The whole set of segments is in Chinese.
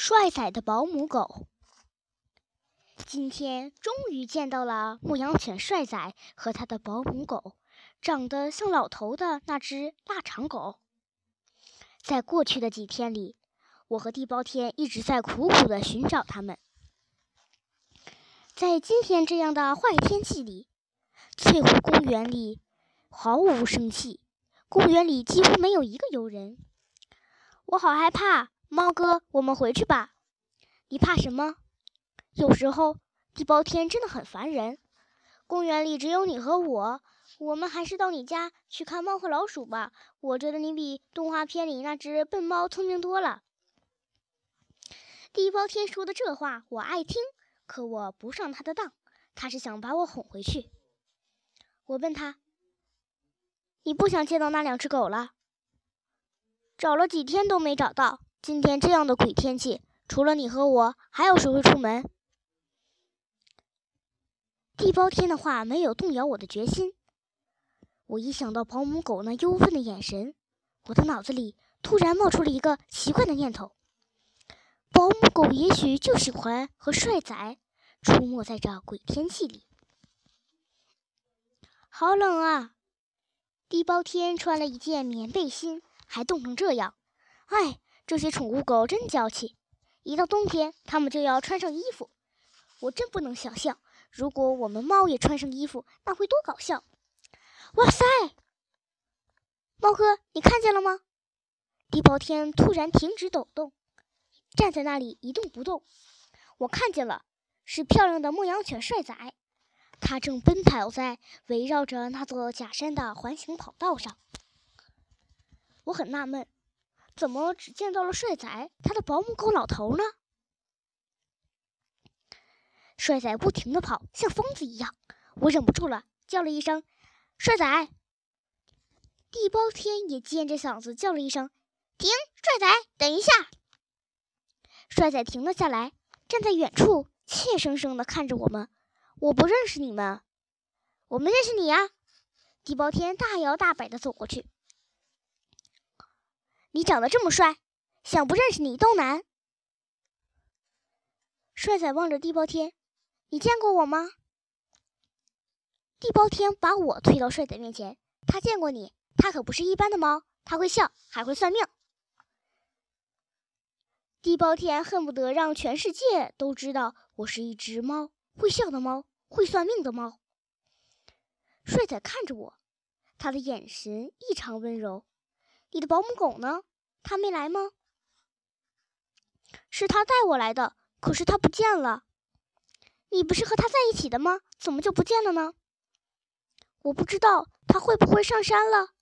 帅仔的保姆狗。今天终于见到了牧羊犬帅仔和他的保姆狗，长得像老头的那只腊肠狗。在过去的几天里，我和地包天一直在苦苦的寻找他们。在今天这样的坏天气里，翠湖公园里毫无生气，公园里几乎没有一个游人。我好害怕，猫哥，我们回去吧。你怕什么？有时候地包天真的很烦人。公园里只有你和我，我们还是到你家去看猫和老鼠吧。我觉得你比动画片里那只笨猫聪明多了。地包天说的这话我爱听。可我不上他的当，他是想把我哄回去。我问他：“你不想见到那两只狗了？”找了几天都没找到。今天这样的鬼天气，除了你和我，还有谁会出门？地包天的话没有动摇我的决心。我一想到保姆狗那忧愤的眼神，我的脑子里突然冒出了一个奇怪的念头。保姆狗也许就喜欢和帅仔出没在这鬼天气里。好冷啊！地包天穿了一件棉背心，还冻成这样。哎，这些宠物狗真娇气！一到冬天，它们就要穿上衣服。我真不能想象，如果我们猫也穿上衣服，那会多搞笑！哇塞！猫哥，你看见了吗？地包天突然停止抖动。站在那里一动不动，我看见了，是漂亮的牧羊犬帅仔，它正奔跑在围绕着那座假山的环形跑道上。我很纳闷，怎么只见到了帅仔，他的保姆狗老头呢？帅仔不停地跑，像疯子一样，我忍不住了，叫了一声：“帅仔！”地包天也尖着嗓子叫了一声：“停！帅仔，等一下！”帅仔停了下来，站在远处，怯生生地看着我们。我不认识你们，我们认识你呀！地包天大摇大摆地走过去。你长得这么帅，想不认识你都难。帅仔望着地包天，你见过我吗？地包天把我推到帅仔面前，他见过你，他可不是一般的猫，他会笑，还会算命。地包天恨不得让全世界都知道我是一只猫，会笑的猫，会算命的猫。帅仔看着我，他的眼神异常温柔。你的保姆狗呢？它没来吗？是他带我来的，可是它不见了。你不是和他在一起的吗？怎么就不见了呢？我不知道，他会不会上山了？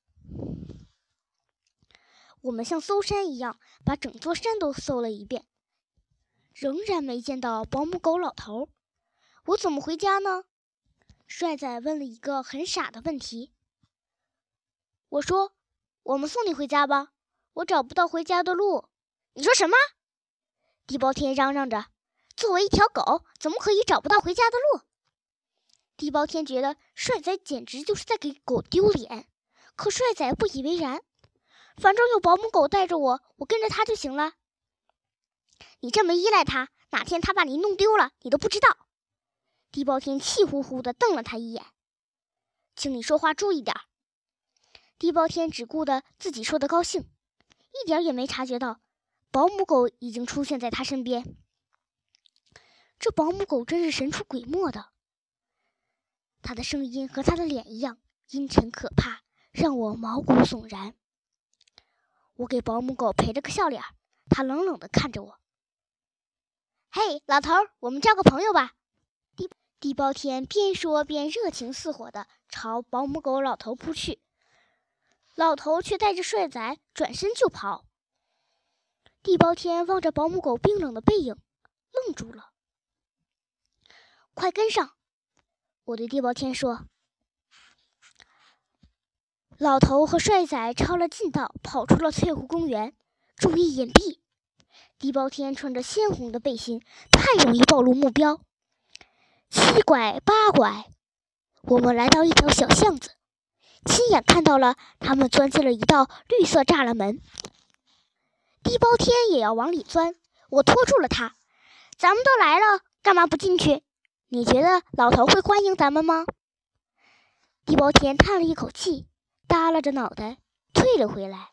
我们像搜山一样，把整座山都搜了一遍，仍然没见到保姆狗老头。我怎么回家呢？帅仔问了一个很傻的问题。我说：“我们送你回家吧。”我找不到回家的路。你说什么？地包天嚷嚷着：“作为一条狗，怎么可以找不到回家的路？”地包天觉得帅仔简直就是在给狗丢脸，可帅仔不以为然。反正有保姆狗带着我，我跟着它就行了。你这么依赖它，哪天它把你弄丢了，你都不知道。地包天气呼呼地瞪了他一眼，请你说话注意点。地包天只顾得自己说的高兴，一点也没察觉到保姆狗已经出现在他身边。这保姆狗真是神出鬼没的，它的声音和它的脸一样阴沉可怕，让我毛骨悚然。我给保姆狗陪着个笑脸，它冷冷地看着我。嘿，老头，我们交个朋友吧。地地包天边说边热情似火地朝保姆狗老头扑去，老头却带着帅仔转身就跑。地包天望着保姆狗冰冷的背影，愣住了。快跟上！我对地包天说。老头和帅仔抄了近道，跑出了翠湖公园。注意隐蔽！地包天穿着鲜红的背心，太容易暴露目标。七拐八拐，我们来到一条小巷子，亲眼看到了他们钻进了一道绿色栅栏门。地包天也要往里钻，我拖住了他。咱们都来了，干嘛不进去？你觉得老头会欢迎咱们吗？地包天叹了一口气，耷拉着脑袋退了回来。